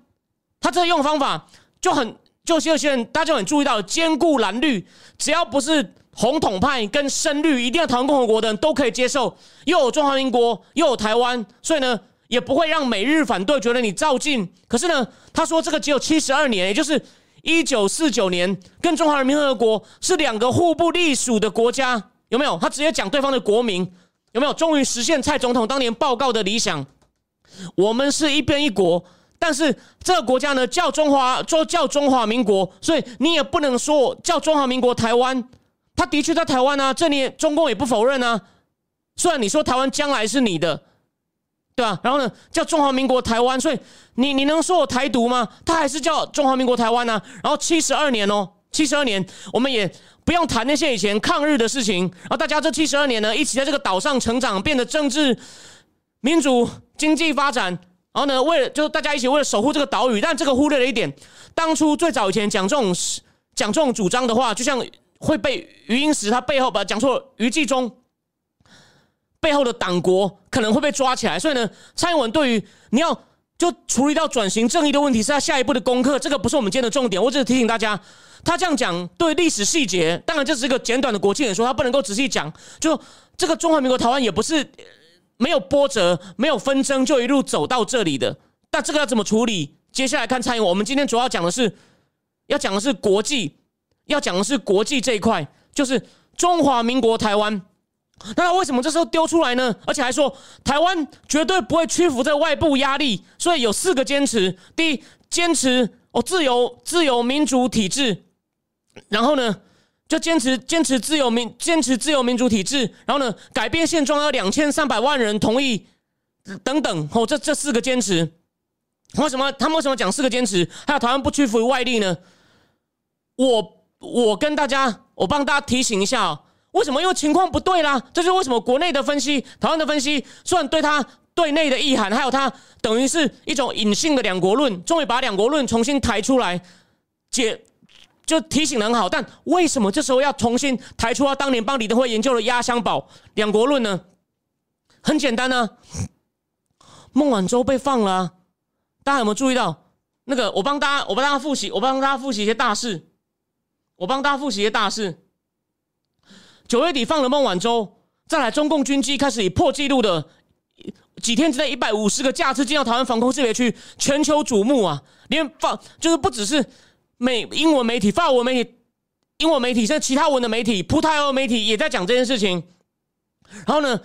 他这个用方法就很，就有些人大家就很注意到，兼顾蓝绿，只要不是红统派跟深绿，一定要台湾共和国的人都可以接受，又有中华民国，又有台湾，所以呢，也不会让美日反对，觉得你照进。可是呢，他说这个只有七十二年，也就是。一九四九年，跟中华人民共和国是两个互不隶属的国家，有没有？他直接讲对方的国民，有没有？终于实现蔡总统当年报告的理想。我们是一边一国，但是这个国家呢叫中华，说叫中华民国，所以你也不能说叫中华民国台湾。他的确在台湾啊，这里中共也不否认啊。虽然你说台湾将来是你的。对吧？然后呢，叫中华民国台湾，所以你你能说我台独吗？他还是叫中华民国台湾呢。然后七十二年哦，七十二年，我们也不用谈那些以前抗日的事情。然后大家这七十二年呢，一起在这个岛上成长，变得政治、民主、经济发展。然后呢，为了就大家一起为了守护这个岛屿，但这个忽略了一点，当初最早以前讲这种讲这种主张的话，就像会被余英时他背后把讲错余继忠。背后的党国可能会被抓起来，所以呢，蔡英文对于你要就处理到转型正义的问题是他下一步的功课，这个不是我们今天的重点。我只是提醒大家，他这样讲对历史细节，当然这是一个简短的国庆演说，他不能够仔细讲。就这个中华民国台湾也不是没有波折、没有纷争就一路走到这里的。但这个要怎么处理？接下来看蔡英文。我们今天主要讲的是要讲的是国际，要讲的是国际这一块，就是中华民国台湾。那他为什么这时候丢出来呢？而且还说台湾绝对不会屈服这外部压力，所以有四个坚持：第一，坚持哦自由自由民主体制；然后呢，就坚持坚持自由民坚持自由民主体制；然后呢，改变现状要两千三百万人同意等等。哦，这这四个坚持，为什么他们为什么讲四个坚持？还有台湾不屈服于外力呢？我我跟大家，我帮大家提醒一下哦。为什么？因为情况不对啦，这是为什么？国内的分析，台湾的分析，虽然对他对内的意涵，还有他等于是一种隐性的两国论，终于把两国论重新抬出来解，就提醒的很好。但为什么这时候要重新抬出他当年帮李登辉研究的压箱宝两国论呢？很简单呢，孟晚舟被放了，大家有没有注意到？那个，我帮大家，我帮大家复习，我帮大家复习一些大事，我帮大家复习一些大事。九月底放了孟晚舟，再来中共军机开始以破纪录的几天之内一百五十个架次进到台湾防空识别区，全球瞩目啊！连放就是不只是美英文媒体、法文媒体、英文媒体，甚至其他文的媒体、葡萄牙媒体也在讲这件事情。然后呢？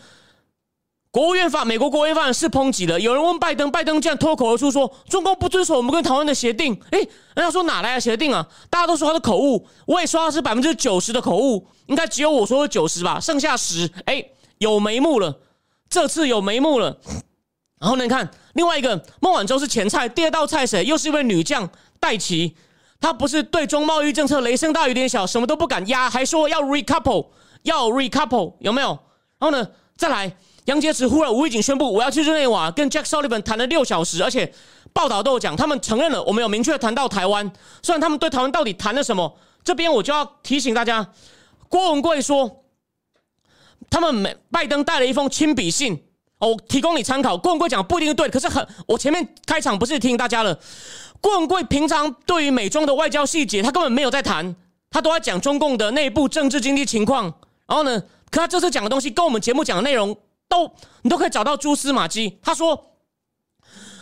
国务院发美国国务院发言是抨击的。有人问拜登，拜登竟然脱口而出说：“中共不遵守我们跟台湾的协定。”哎，人家说哪来的协定啊？大家都说他的口误，我也说他是百分之九十的口误，应该只有我说的九十吧，剩下十，哎，有眉目了。这次有眉目了。然后呢，你看另外一个孟晚舟是前菜，第二道菜谁？又是一位女将戴琪，她不是对中贸易政策雷声大雨点小，什么都不敢压，还说要 recouple，要 recouple，有没有？然后呢，再来。杨洁篪忽然无意间宣布，我要去日内瓦跟 Jack Sullivan 谈了六小时，而且报道都有讲，他们承认了我们有明确谈到台湾。虽然他们对台湾到底谈了什么，这边我就要提醒大家，郭文贵说，他们美拜登带了一封亲笔信，哦，提供你参考。郭文贵讲不一定对，可是很，我前面开场不是提醒大家了，郭文贵平常对于美中的外交细节，他根本没有在谈，他都在讲中共的内部政治经济情况。然后呢，可他这次讲的东西跟我们节目讲的内容。都你都可以找到蛛丝马迹。他说，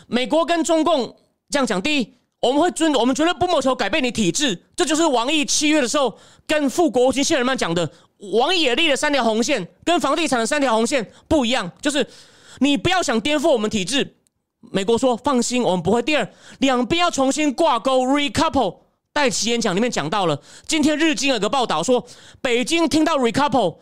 美国跟中共这样讲：第一，我们会尊，我们绝对不谋求改变你体制。这就是王毅七月的时候跟副国务卿谢尔曼讲的。王毅也立了三条红线，跟房地产的三条红线不一样，就是你不要想颠覆我们体制。美国说放心，我们不会。第二，两边要重新挂钩，recouple。戴奇演讲里面讲到了，今天日经有个报道说，北京听到 recouple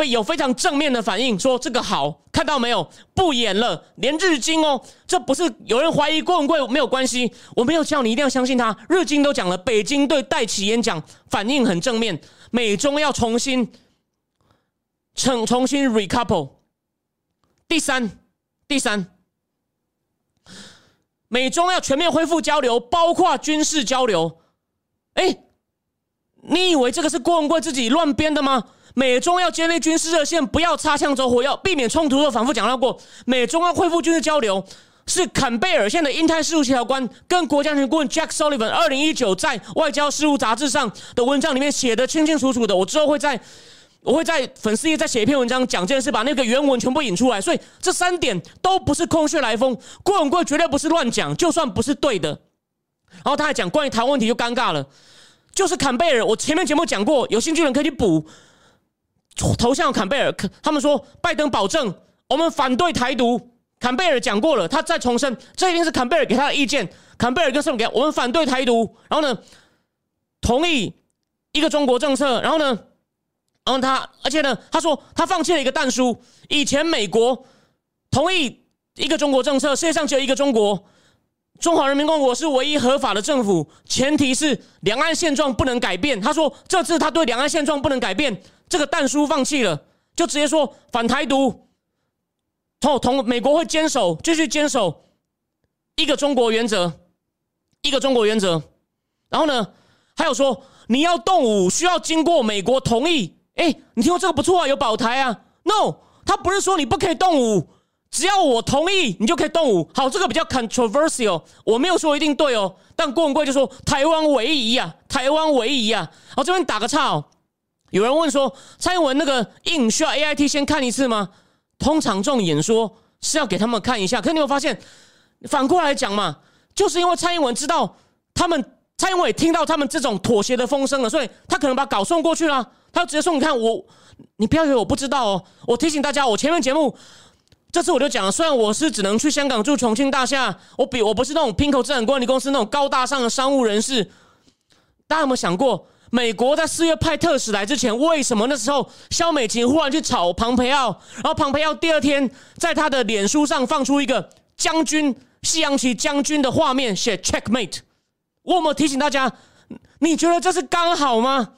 非有非常正面的反应，说这个好，看到没有？不演了，连日经哦，这不是有人怀疑郭文贵没有关系，我没有叫你一定要相信他，日经都讲了，北京对戴奇演讲反应很正面，美中要重新重重新 recouple。第三，第三，美中要全面恢复交流，包括军事交流。哎，你以为这个是郭文贵自己乱编的吗？美中要建立军事热线，不要擦枪走火，要避免冲突。我反复讲到过，美中要恢复军事交流，是坎贝尔县的英泰事务协调官跟国家安全顾问 Jack Sullivan 二零一九在外交事务杂志上的文章里面写的清清楚楚的。我之后会在我会在粉丝页再写一篇文章讲这件事，把那个原文全部引出来。所以这三点都不是空穴来风，郭文贵绝对不是乱讲，就算不是对的。然后他还讲关于台湾问题就尴尬了，就是坎贝尔，我前面节目讲过，有兴趣的人可以去补。头像坎贝尔，他们说拜登保证我们反对台独。坎贝尔讲过了，他再重申，这一定是坎贝尔给他的意见。坎贝尔跟什么给？我们反对台独，然后呢，同意一个中国政策，然后呢，然后他，而且呢，他说他放弃了一个弹书。以前美国同意一个中国政策，世界上只有一个中国。中华人民共和国是唯一合法的政府，前提是两岸现状不能改变。他说这次他对两岸现状不能改变，这个弹书放弃了，就直接说反台独，同同美国会坚守，继续坚守一个中国原则，一个中国原则。然后呢，还有说你要动武需要经过美国同意。哎，你听说这个不错啊，有保台啊？No，他不是说你不可以动武。只要我同意，你就可以动武。好，这个比较 controversial，我没有说一定对哦。但郭文贵就说台湾唯一啊，台湾唯一啊。好，这边打个岔哦。有人问说，蔡英文那个印需要 A I T 先看一次吗？通常这种演说是要给他们看一下。可你有发现，反过来讲嘛，就是因为蔡英文知道他们，蔡英文也听到他们这种妥协的风声了，所以他可能把稿送过去了。他直接说：“你看我，你不要以为我不知道哦。我提醒大家，我前面节目。”这次我就讲了，虽然我是只能去香港住重庆大厦，我比我不是那种 pinko 资产管理公司那种高大上的商务人士。大家有没有想过，美国在四月派特使来之前，为什么那时候肖美琴忽然去炒庞培奥，然后庞培奥第二天在他的脸书上放出一个将军西洋棋将军的画面，写 checkmate。我有没有提醒大家？你觉得这是刚好吗？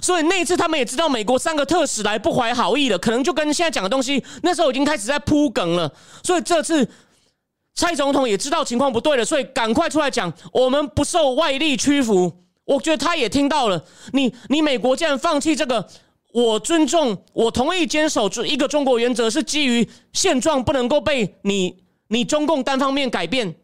所以那一次，他们也知道美国三个特使来不怀好意了，可能就跟现在讲的东西，那时候已经开始在铺梗了。所以这次蔡总统也知道情况不对了，所以赶快出来讲，我们不受外力屈服。我觉得他也听到了，你你美国竟然放弃这个，我尊重，我同意坚守一个中国原则，是基于现状不能够被你你中共单方面改变。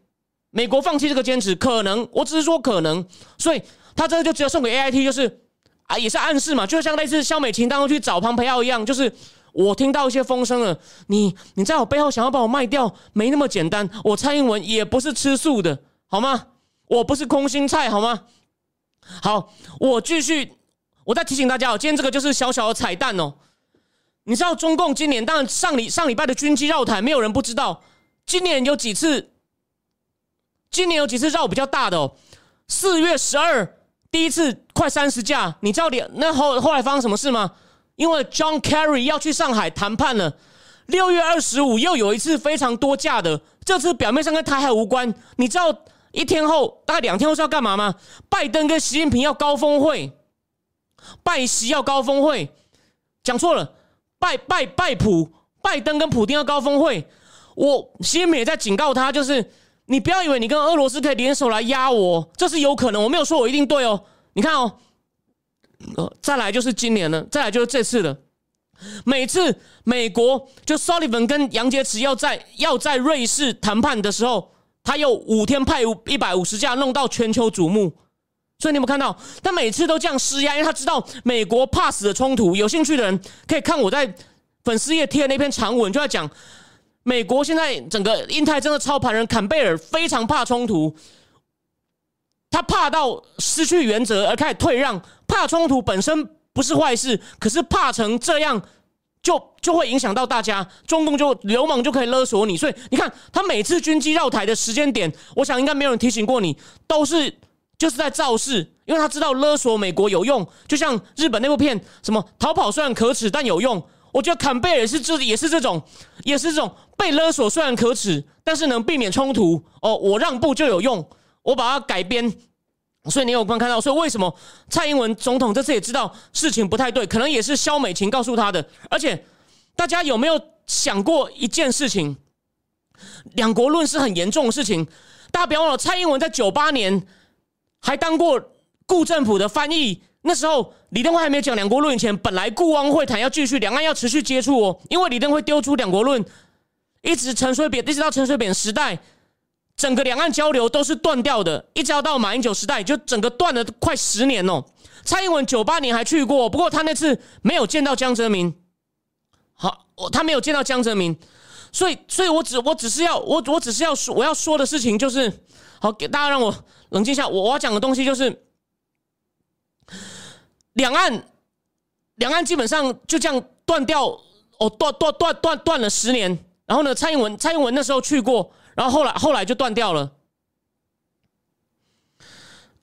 美国放弃这个坚持，可能我只是说可能，所以他这个就只有送给 A I T，就是。啊，也是暗示嘛，就像类似肖美琴当初去找庞培奥一样，就是我听到一些风声了，你你在我背后想要把我卖掉，没那么简单。我蔡英文也不是吃素的，好吗？我不是空心菜，好吗？好，我继续，我再提醒大家哦，今天这个就是小小的彩蛋哦。你知道中共今年，当然上礼上礼拜的军机绕台，没有人不知道。今年有几次，今年有几次绕比较大的哦，四月十二。第一次快三十架，你知道你那后后来发生什么事吗？因为 John Kerry 要去上海谈判了。六月二十五又有一次非常多架的，这次表面上跟台海无关。你知道一天后大概两天后是要干嘛吗？拜登跟习近平要高峰会，拜习要高峰会，讲错了，拜拜拜普，拜登跟普京要高峰会。我习近平也在警告他，就是。你不要以为你跟俄罗斯可以联手来压我，这是有可能。我没有说我一定对哦。你看哦，再来就是今年了，再来就是这次了。每次美国就 Sullivan 跟杨洁篪要在要在瑞士谈判的时候，他又五天派一百五十架，弄到全球瞩目。所以你有没有看到？他每次都这样施压，因为他知道美国怕死的冲突。有兴趣的人可以看我在粉丝页贴的那篇长文，就在讲。美国现在整个印太真的操盘人坎贝尔非常怕冲突，他怕到失去原则而开始退让。怕冲突本身不是坏事，可是怕成这样就就会影响到大家，中共就流氓就可以勒索你。所以你看，他每次军机绕台的时间点，我想应该没有人提醒过你，都是就是在造势。因为他知道勒索美国有用，就像日本那部片，什么逃跑虽然可耻但有用。我觉得坎贝尔是这也是这种，也是这种被勒索虽然可耻，但是能避免冲突哦。我让步就有用，我把它改编。所以你有观看到，所以为什么蔡英文总统这次也知道事情不太对，可能也是肖美琴告诉他的。而且大家有没有想过一件事情？两国论是很严重的事情。大家别忘了，蔡英文在九八年还当过顾政府的翻译。那时候李登辉还没有讲两国论以前，本来顾汪会谈要继续，两岸要持续接触哦。因为李登辉丢出两国论，一直陈水扁，一直到陈水扁时代，整个两岸交流都是断掉的，一直要到马英九时代，就整个断了快十年哦。蔡英文九八年还去过，不过他那次没有见到江泽民。好，他没有见到江泽民。所以，所以我只我只是要我我只是要说我要说的事情就是，好，给大家让我冷静一下。我我要讲的东西就是，两岸两岸基本上就这样断掉，哦，断断断断断了十年。然后呢，蔡英文蔡英文那时候去过，然后后来后来就断掉了。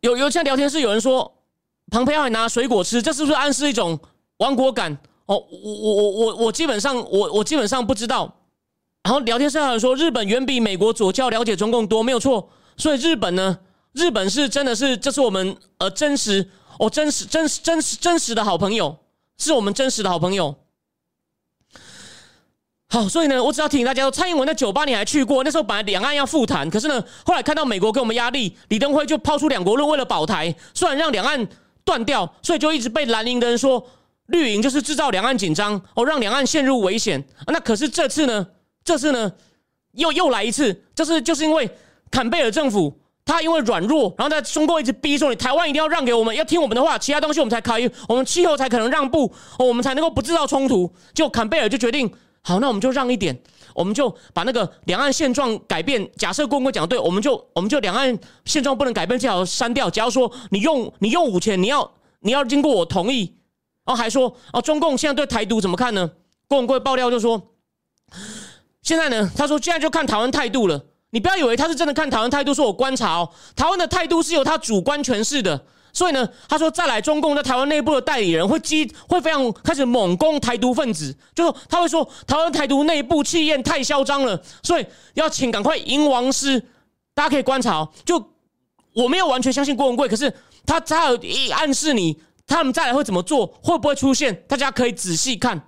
有有在聊天室有人说，庞培还拿水果吃，这是不是暗示一种亡国感？哦，我我我我我基本上我我基本上不知道。然后聊天室有人说，日本远比美国左教了解中共多，没有错。所以日本呢，日本是真的是，这是我们呃真实哦真实真实真实真实的好朋友，是我们真实的好朋友。好，所以呢，我只要提醒大家说，蔡英文在九八年还去过，那时候本来两岸要复谈，可是呢，后来看到美国给我们压力，李登辉就抛出两国论，为了保台，虽然让两岸断掉，所以就一直被蓝营的人说绿营就是制造两岸紧张哦，让两岸陷入危险。那可是这次呢？这次呢，又又来一次，这次就是因为坎贝尔政府，他因为软弱，然后在中国一直逼说你台湾一定要让给我们，要听我们的话，其他东西我们才可以，我们气候才可能让步，哦我们才能够不制造冲突。就坎贝尔就决定，好，那我们就让一点，我们就把那个两岸现状改变。假设郭文贵讲对，我们就我们就两岸现状不能改变，最好删掉。假如说你用你用五千，你要你要经过我同意，然后还说哦，中共现在对台独怎么看呢？郭文贵爆料就说。现在呢？他说现在就看台湾态度了。你不要以为他是真的看台湾态度，说我观察哦，台湾的态度是由他主观诠释的。所以呢，他说再来中共在台湾内部的代理人会激会非常开始猛攻台独分子，就说他会说台湾台独内部气焰太嚣张了，所以要请赶快迎王师。大家可以观察哦，就我没有完全相信郭文贵，可是他他有一暗示你他们再来会怎么做，会不会出现？大家可以仔细看。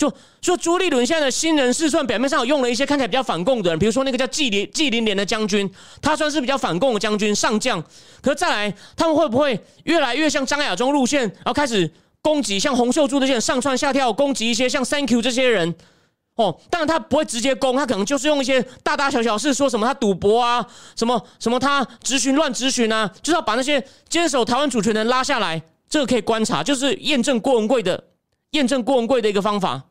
就说朱立伦现在的新人事，算表面上有用了一些看起来比较反共的人，比如说那个叫纪林纪林连的将军，他算是比较反共的将军上将。可是再来，他们会不会越来越像张亚中路线，然后开始攻击像洪秀柱这些上蹿下跳，攻击一些像 Thank you 这些人？哦，当然他不会直接攻，他可能就是用一些大大小小事，说什么他赌博啊，什么什么他执询乱执询啊，就是要把那些坚守台湾主权的人拉下来。这个可以观察，就是验证郭文贵的验证郭文贵的一个方法。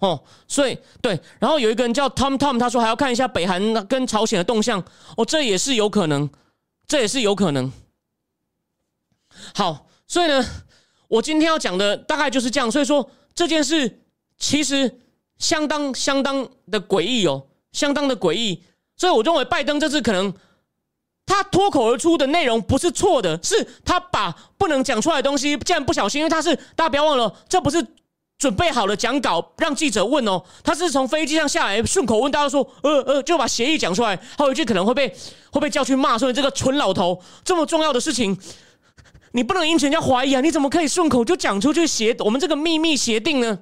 哦，所以对，然后有一个人叫 Tom Tom，他说还要看一下北韩跟朝鲜的动向，哦，这也是有可能，这也是有可能。好，所以呢，我今天要讲的大概就是这样。所以说这件事其实相当相当的诡异哦，相当的诡异。所以我认为拜登这次可能他脱口而出的内容不是错的，是他把不能讲出来的东西，竟然不小心，因为他是大家不要忘了，这不是。准备好了讲稿，让记者问哦。他是从飞机上下来，顺口问大家说：“呃呃，就把协议讲出来。”还有一句可能会被会被叫去骂，说你这个蠢老头，这么重要的事情，你不能引起人家怀疑啊！你怎么可以顺口就讲出去协我们这个秘密协定呢？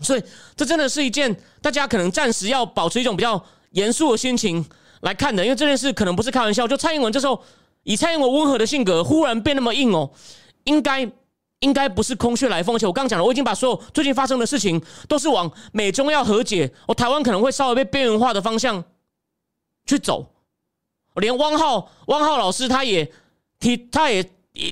所以这真的是一件大家可能暂时要保持一种比较严肃的心情来看的，因为这件事可能不是开玩笑。就蔡英文这时候以蔡英文温和的性格忽然变那么硬哦，应该。应该不是空穴来风，而且我刚讲了，我已经把所有最近发生的事情都是往美中要和解，我台湾可能会稍微被边缘化的方向去走。连汪浩汪浩老师他也提，他也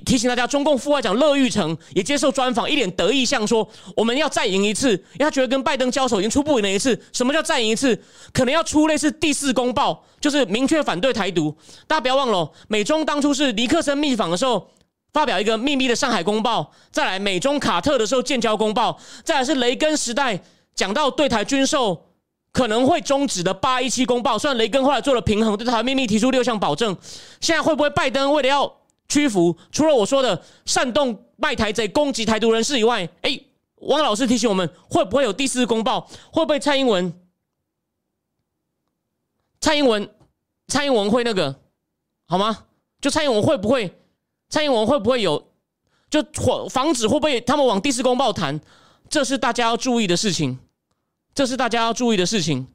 提醒大家，中共副外长乐玉成也接受专访，一脸得意相说，我们要再赢一次，因为他觉得跟拜登交手已经出不赢了一次。什么叫再赢一次？可能要出类似第四公报，就是明确反对台独。大家不要忘了，美中当初是尼克森密访的时候。发表一个秘密的上海公报，再来美中卡特的时候建交公报，再来是雷根时代讲到对台军售可能会终止的八一七公报。虽然雷根后来做了平衡，对台秘密提出六项保证，现在会不会拜登为了要屈服，除了我说的煽动卖台贼、攻击台独人士以外，哎，汪老师提醒我们，会不会有第四公报？会不会蔡英文？蔡英文，蔡英文会那个好吗？就蔡英文会不会？蔡英文会不会有？就防防止会不会他们往第四公报谈？这是大家要注意的事情，这是大家要注意的事情。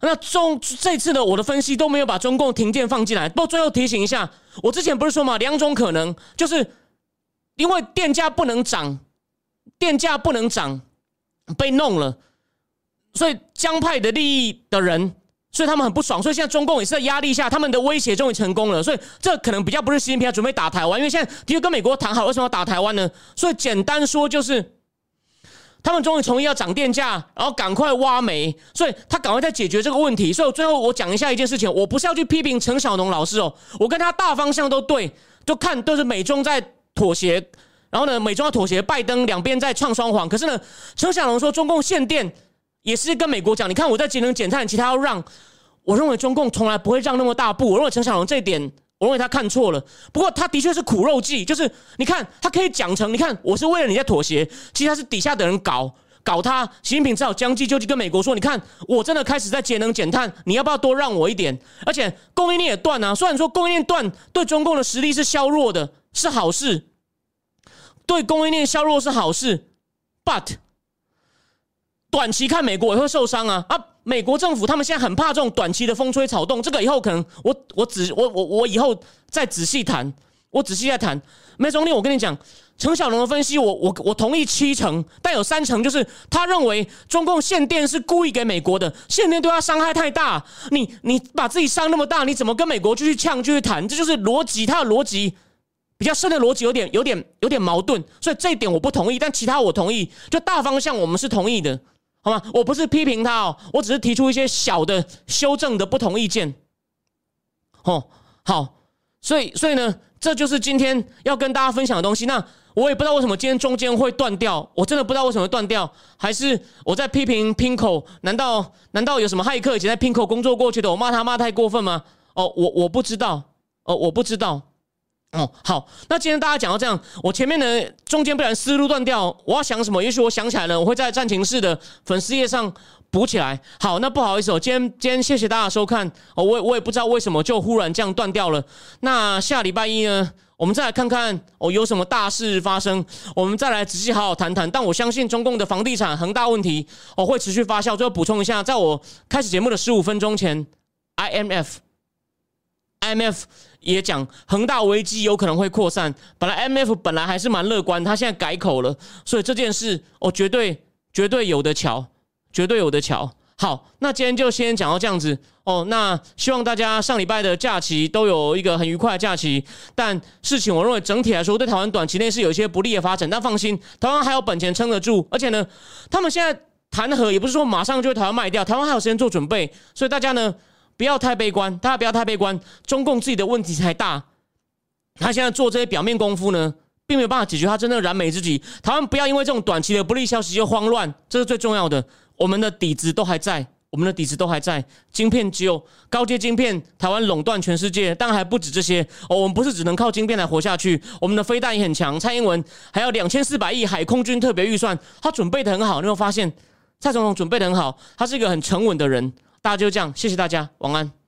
那中这次的我的分析都没有把中共停电放进来。不过最后提醒一下，我之前不是说嘛，两种可能，就是因为电价不能涨，电价不能涨，被弄了，所以江派的利益的人。所以他们很不爽，所以现在中共也是在压力下，他们的威胁终于成功了。所以这可能比较不是习近平准备打台湾，因为现在的确跟美国谈好，为什么要打台湾呢？所以简单说就是，他们终于同意要涨电价，然后赶快挖煤，所以他赶快在解决这个问题。所以最后我讲一下一件事情，我不是要去批评陈小农老师哦，我跟他大方向都对，就看都是美中在妥协，然后呢美中要妥协，拜登两边在唱双簧。可是呢，陈小农说中共限电。也是跟美国讲，你看我在节能减碳，其他要让。我认为中共从来不会让那么大步。我认为陈小龙这一点，我认为他看错了。不过他的确是苦肉计，就是你看他可以讲成，你看我是为了你在妥协，其实他是底下的人搞搞他。习近平只好将计就计，跟美国说，你看我真的开始在节能减碳，你要不要多让我一点？而且供应链也断啊。虽然说供应链断对中共的实力是削弱的，是好事，对供应链削弱是好事，but。短期看美国也会受伤啊啊！美国政府他们现在很怕这种短期的风吹草动，这个以后可能我我仔我我我以后再仔细谈，我仔细再谈。梅总理，我跟你讲，陈小龙的分析，我我我同意七成，但有三成就是他认为中共限电是故意给美国的，限电对他伤害太大，你你把自己伤那么大，你怎么跟美国继续呛继续谈？这就是逻辑，他的逻辑比较深的逻辑有点有点有点矛盾，所以这一点我不同意，但其他我同意，就大方向我们是同意的。好吗？我不是批评他哦，我只是提出一些小的修正的不同意见。哦，好，所以所以呢，这就是今天要跟大家分享的东西。那我也不知道为什么今天中间会断掉，我真的不知道为什么断掉，还是我在批评 Pinko？难道难道有什么骇客以前在 Pinko 工作过去的？我骂他骂太过分吗？哦，我我不知道，哦，我不知道。哦，好，那今天大家讲到这样，我前面呢中间不然思路断掉，我要想什么？也许我想起来了，我会在战情室的粉丝页上补起来。好，那不好意思，哦，今天今天谢谢大家收看。哦，我我也不知道为什么就忽然这样断掉了。那下礼拜一呢，我们再来看看哦有什么大事发生，我们再来仔细好好谈谈。但我相信中共的房地产恒大问题哦会持续发酵。最后补充一下，在我开始节目的十五分钟前，IMF。IMF 也讲恒大危机有可能会扩散，本来 MF 本来还是蛮乐观，他现在改口了，所以这件事哦绝对绝对有的瞧，绝对有的瞧。好，那今天就先讲到这样子哦。那希望大家上礼拜的假期都有一个很愉快的假期。但事情我认为整体来说对台湾短期内是有一些不利的发展，但放心，台湾还有本钱撑得住，而且呢，他们现在谈和也不是说马上就台湾卖掉，台湾还有时间做准备，所以大家呢。不要太悲观，大家不要太悲观。中共自己的问题才大，他现在做这些表面功夫呢，并没有办法解决他真正燃眉之急。台湾不要因为这种短期的不利消息就慌乱，这是最重要的。我们的底子都还在，我们的底子都还在。晶片只有高阶晶片，台湾垄断全世界，但还不止这些。哦，我们不是只能靠晶片来活下去，我们的飞弹也很强。蔡英文还有两千四百亿海空军特别预算，他准备的很好。你会发现，蔡总统准备的很好，他是一个很沉稳的人。大家就这样，谢谢大家，晚安。